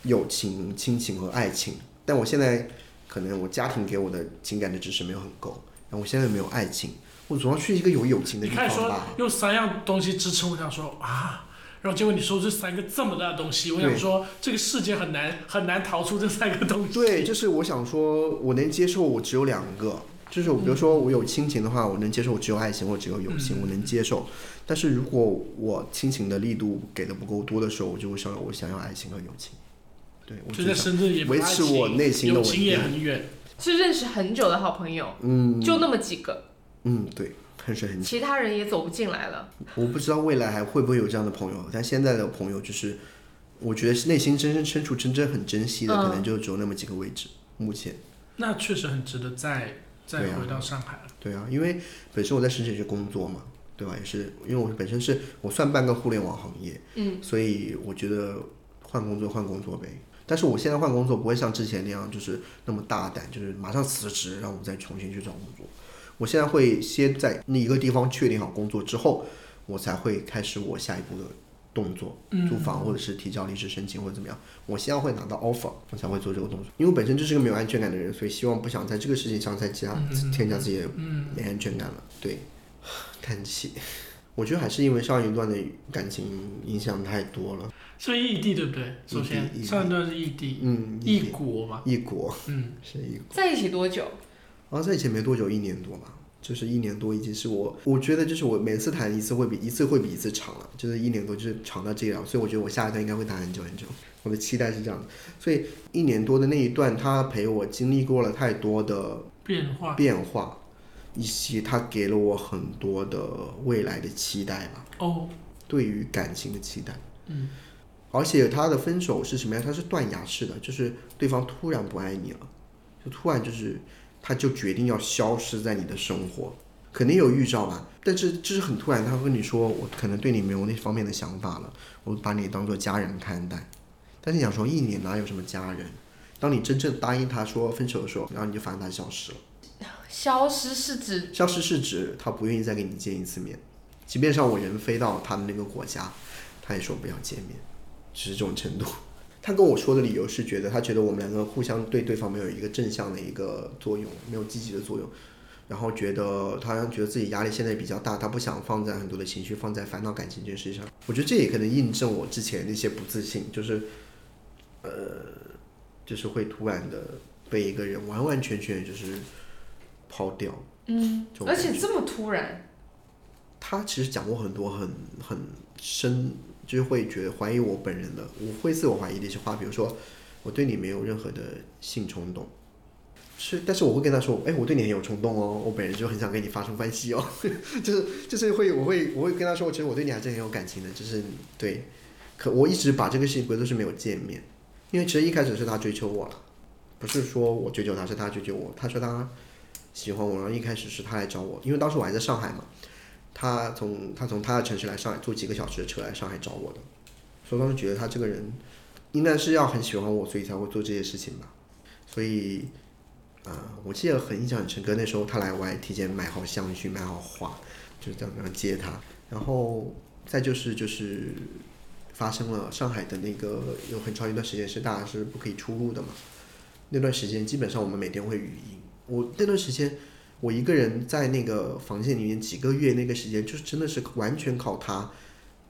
友情、亲情和爱情。但我现在可能我家庭给我的情感的支持没有很够，然后我现在没有爱情，我总要去一个有友情的地你看说方吧。用三样东西支撑，我想说啊，然后结果你说这三个这么大的东西，我想说这个世界很难很难逃出这三个东西。对，就是我想说，我能接受我只有两个，就是比如说我有亲情的话，我能接受我只有爱情或只有友情，嗯我能接受。但是如果我亲情的力度给的不够多的时候，我就会想我想要爱情和友情。对，我就在深圳也维持我内心的稳友情也很远。是认识很久的好朋友，嗯就那么几个，嗯对，很深很久。其他人也走不进来了。我不知道未来还会不会有这样的朋友，但现在的朋友就是我觉得内心真正深处真正很珍惜的，嗯可能就只有那么几个位置。目前，那确实很值得再再回到上海了。对啊，因为本身我在深圳也是工作嘛，对吧？也是因为我本身是我算半个互联网行业，嗯，所以我觉得换工作换工作呗。但是我现在换工作不会像之前那样，就是那么大胆，就是马上辞职，让我再重新去找工作。我现在会先在那一个地方确定好工作之后，我才会开始我下一步的动作，租房或者是提交离职申请或者怎么样。我先要会拿到 offer，我才会做这个动作。因为我本身就是个没有安全感的人，所以希望不想在这个事情上再加添加自己的没安全感了。对，叹气。我觉得还是因为上一段的感情影响太多了。所以异地对不对？首异先上一段是异地，嗯，异国嘛，异国嗯，是异国。在一起多久？然后在以前没多久，一年多吧，就是一年多已经是我，我觉得就是我每次谈一次会比一次会比一次长了，就是一年多就是长到这样，所以我觉得我下一段应该会谈很久很久，我的期待是这样的。所以一年多的那一段，他陪我经历过了太多的变化，变化，以及他给了我很多的未来的期待吧，哦，对于感情的期待。嗯，而且他的分手是什么样？他是断崖式的，就是对方突然不爱你了，就突然就是他就决定要消失在你的生活，肯定有预兆吧？但是就是很突然，他会跟你说，我可能对你没有那方面的想法了，我把你当做家人看待。但是你想说，一年哪有什么家人？当你真正答应他说分手的时候，然后你就发现他消失了。消失是指消失是指他不愿意再跟你见一次面，即便上我人飞到他的那个国家，他也说不要见面，只是这种程度。他跟我说的理由是觉得他觉得我们两个互相对对方没有一个正向的一个作用，没有积极的作用，然后觉得他觉得自己压力现在比较大，他不想放在很多的情绪放在烦恼感情这件事情上。我觉得这也可能印证我之前那些不自信，就是呃，就是会突然的被一个人完完全全就是抛掉。嗯而且这么突然，他其实讲过很多很很深，就是会觉得怀疑我本人的，我会自我怀疑的一些话，比如说我对你没有任何的性冲动，是，但是我会跟他说，哎，我对你很有冲动哦，我本人就很想跟你发生关系哦，就是就是会我会我会跟他说，其实我对你还是很有感情的，就是对，可我一直把这个事情归都是没有见面，因为其实一开始是他追求我了，不是说我追求他，是他追求我，他说他喜欢我，然后一开始是他来找我，因为当时我还在上海嘛。他从他从他的城市来上海，坐几个小时的车来上海找我的，所以当时觉得他这个人应该是要很喜欢我，所以才会做这些事情吧。所以，啊、我记得很印象很深刻，那时候他来我还提前买好香薰，买好花，就是这样这样接他。然后再就是就是发生了上海的那个有很长一段时间是大家是不可以出入的嘛，那段时间基本上我们每天会语音，我那段时间。我一个人在那个房间里面几个月，那个时间就是真的是完全靠他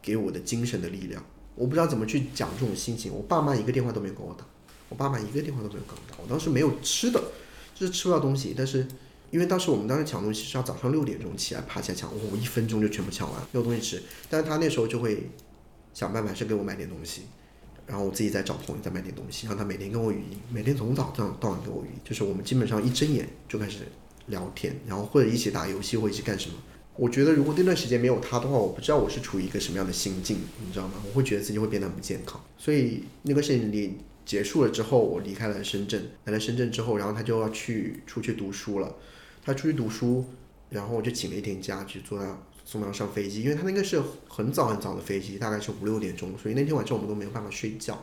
给我的精神的力量。我不知道怎么去讲这种心情。我爸妈一个电话都没有给我打，我爸妈一个电话都没有给我打。我当时没有吃的，就是吃不到东西。但是因为当时我们当时抢东西是要早上六点钟起来爬起来抢，我一分钟就全部抢完，没有东西吃。但是他那时候就会想办法是给我买点东西。然后我自己再找朋友再买点东西，让他每天跟我语音，每天从早到到晚跟我语音，就是我们基本上一睁眼就开始聊天，然后或者一起打游戏或一起干什么。我觉得如果那段时间没有他的话，我不知道我是处于一个什么样的心境，你知道吗？我会觉得自己会变得很不健康。所以那个事情里结束了之后，我离开了深圳，来了深圳之后，然后他就要去出去读书了。他出去读书，然后我就请了一天假去坐他送他上飞机，因为他那个是很早很早的飞机，大概是五六点钟，所以那天晚上我们都没有办法睡觉。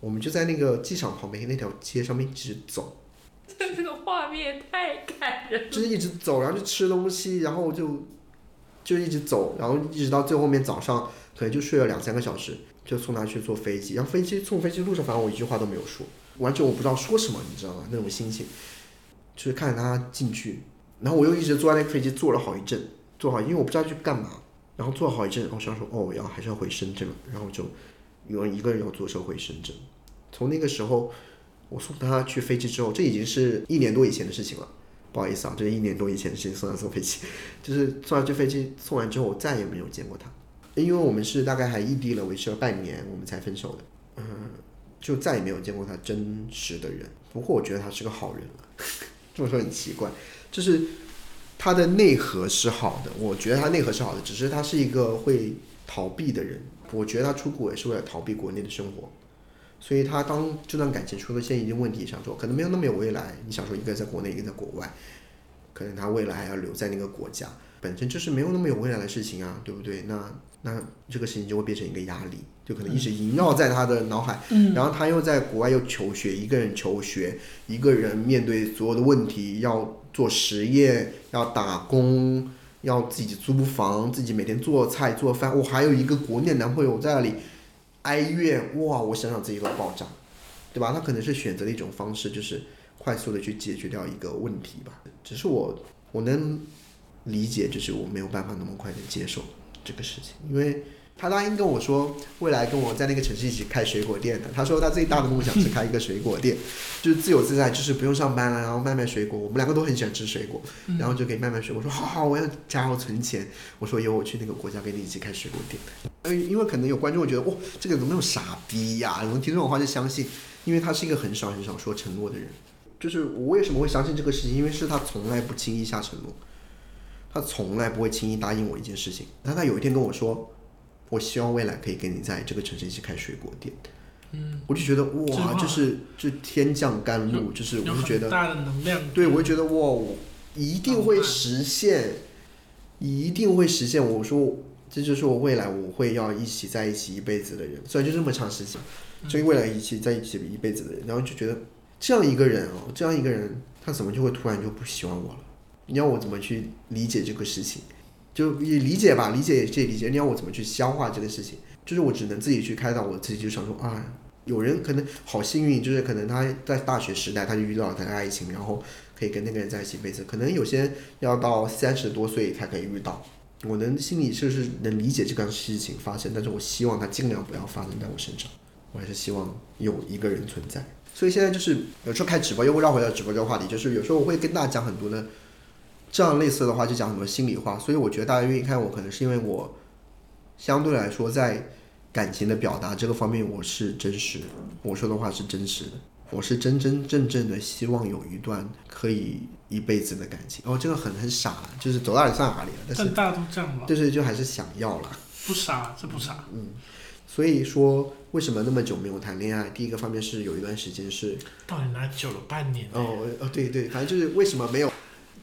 我们就在那个机场旁边那条街上面一直走。这个画面太感人了。就是一直走，然后就吃东西，然后就就一直走，然后一直到最后面早上可能就睡了两三个小时，就送他去坐飞机。然后飞机送飞机路上，反正我一句话都没有说，完全我不知道说什么，你知道吗？那种心情，就是看着他进去，然后我又一直坐在那个飞机坐了好一阵，坐好，因为我不知道去干嘛，然后坐好一阵，我想说哦，我要还是要回深圳了，然后就有人一个人要坐车回深圳。从那个时候，我送他去飞机之后，这已经是一年多以前的事情了。不好意思啊，这是一年多以前的事情，送他坐飞机，就是送他去飞机送完之后，我再也没有见过他，因为我们是大概还异地了维持了半年，我们才分手的，嗯，就再也没有见过他真实的人。不过我觉得他是个好人了，这么说很奇怪，就是他的内核是好的，我觉得他内核是好的，只是他是一个会逃避的人，我觉得他出国也是为了逃避国内的生活，所以他当这段感情出了现一定问题，想说可能没有那么有未来。你想说一个在国内，一个在国外，可能他未来还要留在那个国家，本身就是没有那么有未来的事情啊，对不对？那那这个事情就会变成一个压力，就可能一直萦绕在他的脑海。嗯，然后他又在国外又求学，一个人求学，一个人面对所有的问题，要做实验，要打工，要自己租房，自己每天做菜做饭。我还有一个国内男朋友在那里哀怨，哇！我想想自己都爆炸，对吧？他可能是选择了一种方式，就是快速的去解决掉一个问题吧。只是我我能理解，就是我没有办法那么快的接受这个事情，因为。他答应跟我说，未来跟我在那个城市一起开水果店的。他说他最大的梦想是开一个水果店，就是自由自在，就是不用上班了，然后卖卖水果。我们两个都很喜欢吃水果，然后就可以卖卖水果。我说好好，我要加油存钱。我说有我去那个国家跟你一起开水果店。呃，因为可能有观众会觉得，哇，这个怎么那么傻逼呀？我们听这种话就相信，因为他是一个很少很少说承诺的人。就是我为什么会相信这个事情？因为是他从来不轻易下承诺，他从来不会轻易答应我一件事情。但他有一天跟我说。我希望未来可以跟你在这个城市一起开水果店。嗯，我就觉得哇，就是就天降甘露，就是我就觉得大的能量。对，我就觉得哇，我一定会实现，一定会实现。我说这就是我未来我会要一起在一起一辈子的人，虽然就这么长时间，所以未来一起在一起一辈子的人，然后就觉得这样一个人哦，这样一个人，他怎么就会突然就不喜欢我了？你要我怎么去理解这个事情？就也理解吧，理解也可以理解。你要我怎么去消化这个事情？就是我只能自己去开导我自己，就想说啊，有人可能好幸运，就是可能他在大学时代他就遇到了他的爱情，然后可以跟那个人在一起一辈子。可能有些要到三十多岁才可以遇到。我能心里就是能理解这个事情发生，但是我希望它尽量不要发生在我身上。我还是希望有一个人存在。所以现在就是有时候开直播，又会绕回到直播这个话题，就是有时候我会跟大家讲很多的。这样类似的话就讲很多心里话，所以我觉得大家愿意看我，可能是因为我相对来说在感情的表达这个方面我是真实的，我说的话是真实的，我是真真正正的希望有一段可以一辈子的感情。哦，这个很很傻，就是走到哪算哪里了。但是大家都这样吗？就是就还是想要了。不傻，这不傻。嗯，所以说为什么那么久没有谈恋爱？第一个方面是有一段时间是到底哪久了半年？哦哦对对，反正就是为什么没有。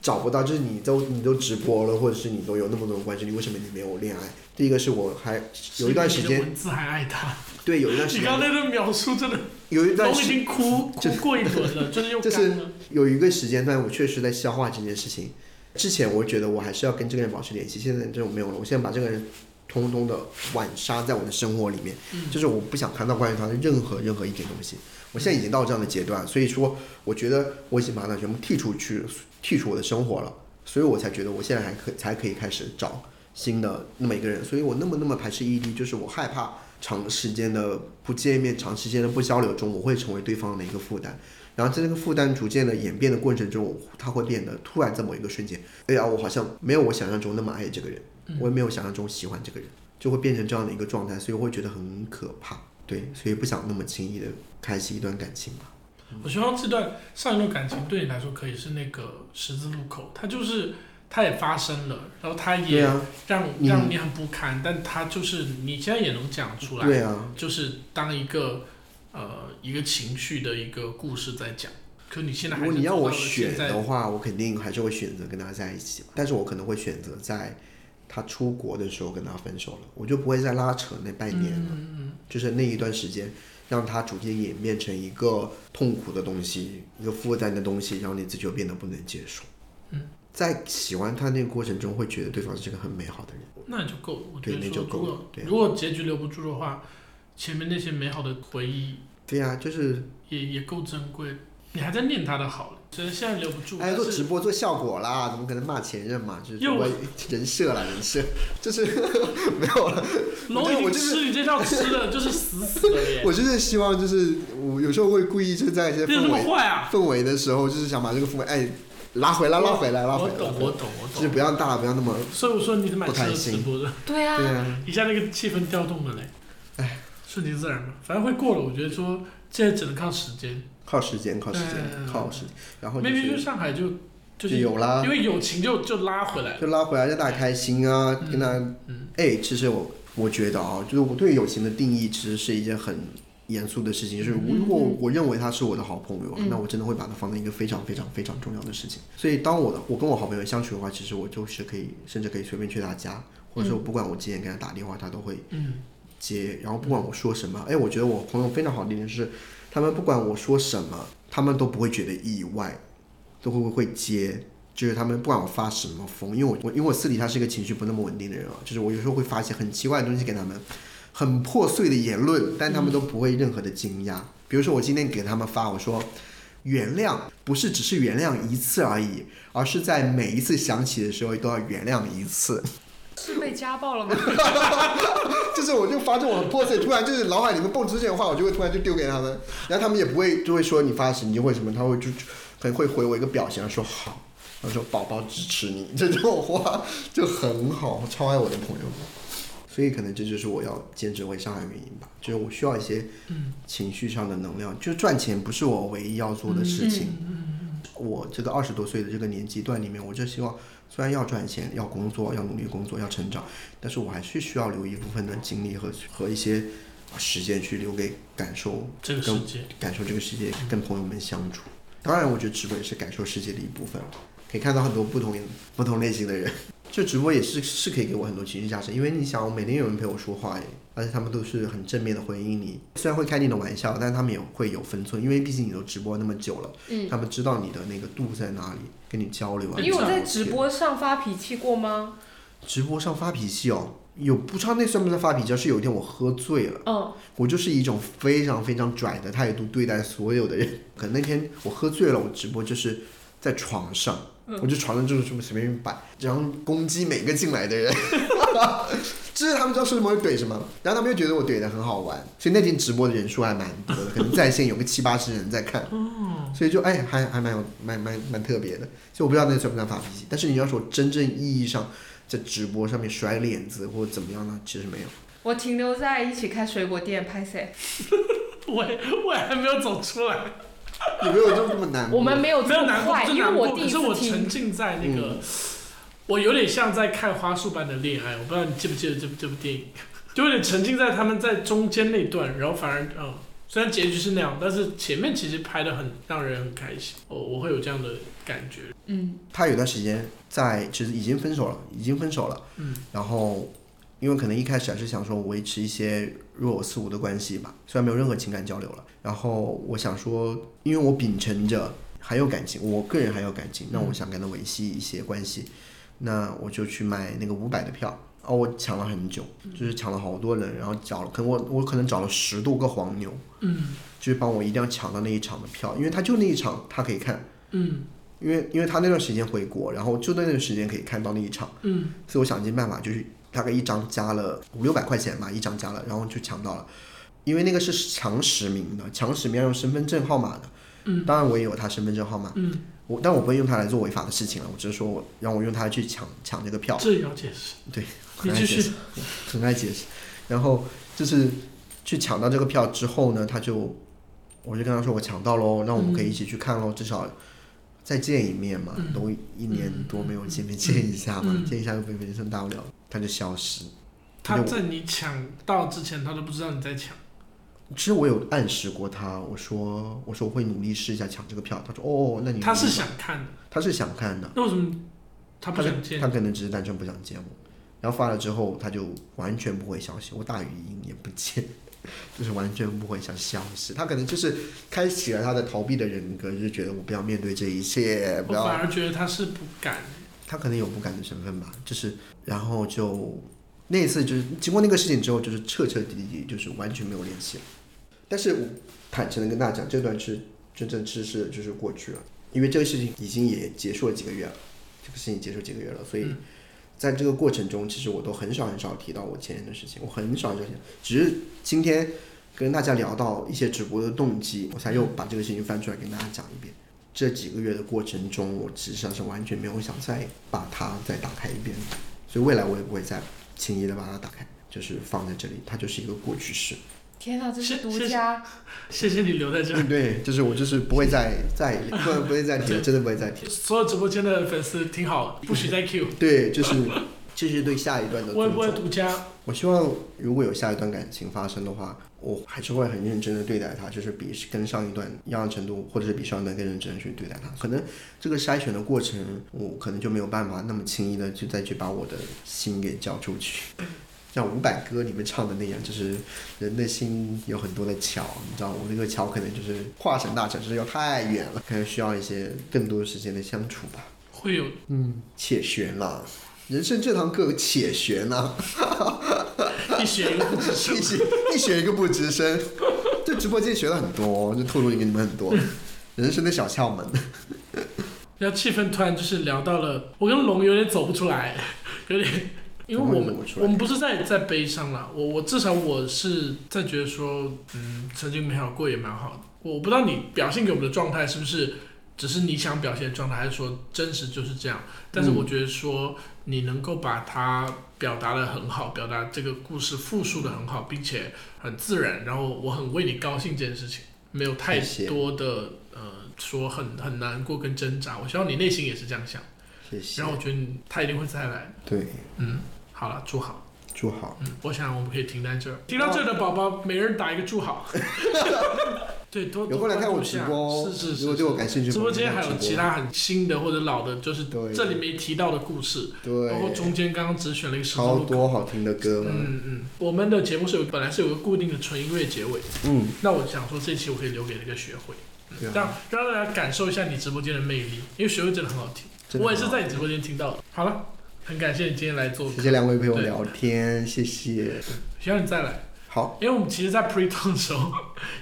找不到，就是你都你都直播了，或者是你都有那么多关系，你为什么你没有恋爱？第一个是我还有一段时间，文字还爱他，对，有一段时间，你刚那段描述真的，有一段我已经哭哭过一轮了，就是又就是有一个时间段，我确实在消化这件事情。之前我觉得我还是要跟这个人保持联系，现在这种没有了，我现在把这个人通通的晚杀在我的生活里面，就是我不想看到关于他的任何任何一点东西。我现在已经到这样的阶段，所以说我觉得我已经把他全部剔出去。剔除我的生活了，所以我才觉得我现在还可才可以开始找新的那么一个人，所以我那么那么排斥异地，就是我害怕长时间的不见面、长时间的不交流中，我会成为对方的一个负担。然后在这个负担逐渐的演变的过程中，他会变得突然在某一个瞬间，哎呀，我好像没有我想象中那么爱这个人，我也没有想象中喜欢这个人，就会变成这样的一个状态，所以我会觉得很可怕。对，所以不想那么轻易的开启一段感情吧。我希望这段上一段感情对你来说可以是那个十字路口，它就是它也发生了，然后它也让让你很不堪，但它就是你现在也能讲出来，对啊，就是当一个呃一个情绪的一个故事在讲。可你现在如果你要我选的话，我肯定还是会选择跟他在一起，但是我可能会选择在他出国的时候跟他分手了，我就不会再拉扯那半年了，就是那一段时间。让它逐渐演变成一个痛苦的东西，一个负担的东西，然后你自己就变得不能接受。嗯，在喜欢他那个过程中，会觉得对方是个很美好的人，那就够了。我觉得说，如果如果结局留不住的话，前面那些美好的回忆，对呀，就是也也够珍贵。你还在念他的好，只是现在留不住。哎，做直播做效果啦，怎么可能骂前任嘛？就是我人设啦，人设就是 没有了。龙已经吃你这套吃的，就是死死的耶。我就是希望，就是我有时候会故意就在一些氛围氛围的时候，就是想把这个氛围哎拉回来，拉回来，拉回来。我懂，我懂，我懂。就是不要大，不要那么。所以我说你是蛮适合直播的。对啊。对啊。一下那个气氛调动了嘞。哎，顺其自然嘛，反正会过了。我觉得说现在只能靠时间。靠时间，靠时间，靠时间，然后。maybe 就上海就就是有啦，因为友情就就拉回来，就拉回来让大家开心啊，跟他，哎，其实我我觉得啊，就是我对友情的定义其实是一件很严肃的事情，就是如果我认为他是我的好朋友，那我真的会把他放在一个非常非常非常重要的事情。所以当我的我跟我好朋友相处的话，其实我就是可以，甚至可以随便去他家，或者说不管我几点给他打电话，他都会接。然后不管我说什么，哎，我觉得我朋友非常好的一点是，他们不管我说什么，他们都不会觉得意外，都会会接。就是他们不管我发什么疯，因为我我因为我私底下是一个情绪不那么稳定的人啊，就是我有时候会发一些很奇怪的东西给他们，很破碎的言论，但他们都不会任何的惊讶。比如说我今天给他们发，我说原谅不是只是原谅一次而已，而是在每一次想起的时候都要原谅一次。是被家暴了吗？就是我就发这种很破碎，突然就是脑海里面蹦出这些话，我就会突然就丢给他们，然后他们也不会就会说你发神经或什么，他会就很会回我一个表情，说好。他说：“宝宝支持你，这种话就很好，超爱我的朋友们。所以可能这就是我要兼职回上海原因吧，就是我需要一些情绪上的能量。就赚钱不是我唯一要做的事情。嗯我这个二十多岁的这个年纪段里面，我就希望虽然要赚钱、要工作、要努力工作、要成长，但是我还是需要留一部分的精力和和一些时间去留给感受这个世界，感受这个世界，跟朋友们相处。当然，我觉得直播也是感受世界的一部分。”可以看到很多不同不同类型的人，就直播也是是可以给我很多情绪价值，因为你想，我每天有人陪我说话，而且他们都是很正面的回应你，虽然会开你的玩笑，但是他们也会有分寸，因为毕竟你都直播那么久了，嗯，他们知道你的那个度在哪里，跟你交流。你有在直播上发脾气过吗？直播上发脾气哦，有不知道那算不算发脾气？是有一天我喝醉了，嗯，我就是一种非常非常拽的态度对待所有的人。可能那天我喝醉了，我直播就是在床上。我就床上就是这么随便摆，然后攻击每个进来的人，就是他们知道说什么会怼什么，然后他们又觉得我怼的很好玩，所以那天直播的人数还蛮多的，可能在线有个七八十人在看，所以就哎还还蛮有蛮蛮蛮特别的，所以我不知道那算不算发脾气，但是你要说真正意义上在直播上面甩脸子或者怎么样呢？其实没有。我停留在一起开水果店拍摄，我我还没有走出来。你没有这么难我们没有这么快，因为我第一次我沉浸在那个，我有点像在看花束般的恋爱。我不知道你记不记得这部这部电影，就有点沉浸在他们在中间那段，然后反而嗯，虽然结局是那样，但是前面其实拍的很让人很开心。我我会有这样的感觉。嗯，他有段时间在其实已经分手了，已经分手了。嗯，然后。因为可能一开始还是想说维持一些若有似无的关系吧，虽然没有任何情感交流了。然后我想说，因为我秉承着还有感情，我个人还有感情，那我想跟他维系一些关系，那我就去买那个五百的票。哦，我抢了很久，就是抢了好多人，然后找了，可能我我可能找了十多个黄牛，嗯，就是帮我一定要抢到那一场的票，因为他就那一场他可以看，嗯，因为因为他那段时间回国，然后就在那段时间可以看到那一场，嗯，所以我想尽办法就是。大概一张加了五六百块钱吧，一张加了，然后就抢到了，因为那个是强实名的，强实名要用身份证号码的。嗯，当然我也有他身份证号码。嗯，我但我不会用它来做违法的事情了，我只是说我让我用它去抢抢这个票。这也要解释。对，很爱解释，很爱解释。然后就是去抢到这个票之后呢，他就我就跟他说我抢到喽，那我们可以一起去看喽，至少。再见一面嘛，都一年多没有见面，见一下嘛，见一下又没没什么大不了，他就消失。他在你抢到之前，他都不知道你在抢。其实我有暗示过他，我说我说我会努力试一下抢这个票。他说哦，那你他是想看的，他是想看的。那为什么他不想见？他可能只是单纯不想见我。然后发了之后，他就完全不回消息，我打语音也不见。就是完全不会想消失，他可能就是开启了他的逃避的人格，就是觉得我不要面对这一切。我反而觉得他是不敢，他可能有不敢的成分吧。就是然后就那一次就是经过那个事情之后，就是彻彻底底就是完全没有联系了。但是我坦诚的跟大家讲，这段是真正知识就是过去了，因为这个事情已经也结束了几个月了，这个事情结束几个月了，所以。在这个过程中，其实我都很少很少提到我前任的事情，我很少很少，只是今天跟大家聊到一些直播的动机，我才又把这个事情翻出来跟大家讲一遍。这几个月的过程中，我实际上是完全没有想再把它再打开一遍，所以未来我也不会再轻易的把它打开，就是放在这里，它就是一个过去式。天哪，这是独家！谢谢你留在这里。对，就是我，就是不会再 再不不会再提了，真的不会再提。所有直播间的粉丝挺好，不许再 Q。对，就是这是对下一段的我也不会。独家。我希望如果有下一段感情发生的话，我还是会很认真的对待他，就是比跟上一段一样的程度，或者是比上一段更认真的去对待他。可能这个筛选的过程，我可能就没有办法那么轻易的就再去把我的心给交出去。像伍佰歌里面唱的那样，就是人的心有很多的桥，你知道，我那个桥可能就是跨省大城市要太远了，可能需要一些更多时间的相处吧。会有嗯且悬啦，人生这堂课且悬呐、一学一个不吱声 一。学一学一个不吱声。这直播间学了很多，就透露给你们很多 人生的小窍门。然后气氛突然就是聊到了，我跟龙有点走不出来，有点，因为我们我们不是在在悲伤了，我我至少我是在觉得说，嗯，曾经美好过也蛮好的。我不知道你表现给我们的状态是不是只是你想表现的状态，还是说真实就是这样？但是我觉得说你能够把它表达的很好，表达这个故事复述的很好，并且很自然，然后我很为你高兴这件事情，没有太多的呃说很很难过跟挣扎。我希望你内心也是这样想，谢谢然。后我觉得你他一定会再来。对，嗯，好了，祝好。祝好。嗯，我想我们可以停在这儿。听到这儿的宝宝，每人打一个祝好。对，多有空来看我直播哦，是是是。如果对我感兴趣，直播间还有其他很新的或者老的，就是对这里没提到的故事，对包括对，中间刚刚只选了一个十字超路口。多好听的歌。嗯嗯，我们的节目是有本来是有个固定的纯音乐结尾，嗯，那我想说这期我可以留给那个学会，让让大家感受一下你直播间的魅力，因为学会真的很好听，我也是在你直播间听到的。好了，很感谢你今天来做客，谢谢两位陪我聊天，谢谢。希望你再来。好，因为我们其实，在 pre talk 的时候，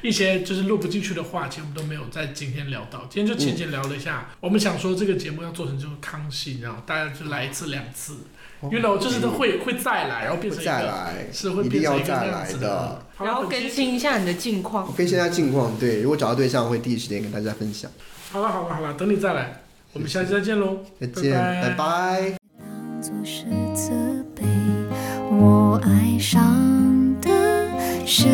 一些就是录不进去的话，其实我们都没有在今天聊到。今天就浅浅聊了一下，我们想说这个节目要做成就是康熙，你知道吗，大家就来一次两次，因为我，就是都会会再来，然后变成一个再来，是会一定要变成一个那再来样子的。。然后更。新一下你的近况更新一下近况，对，如果找到对象，会第一时间跟大家分享。好了好了好了，等你再来，我们下期再见喽，再见，拜拜作是责备，我爱上的是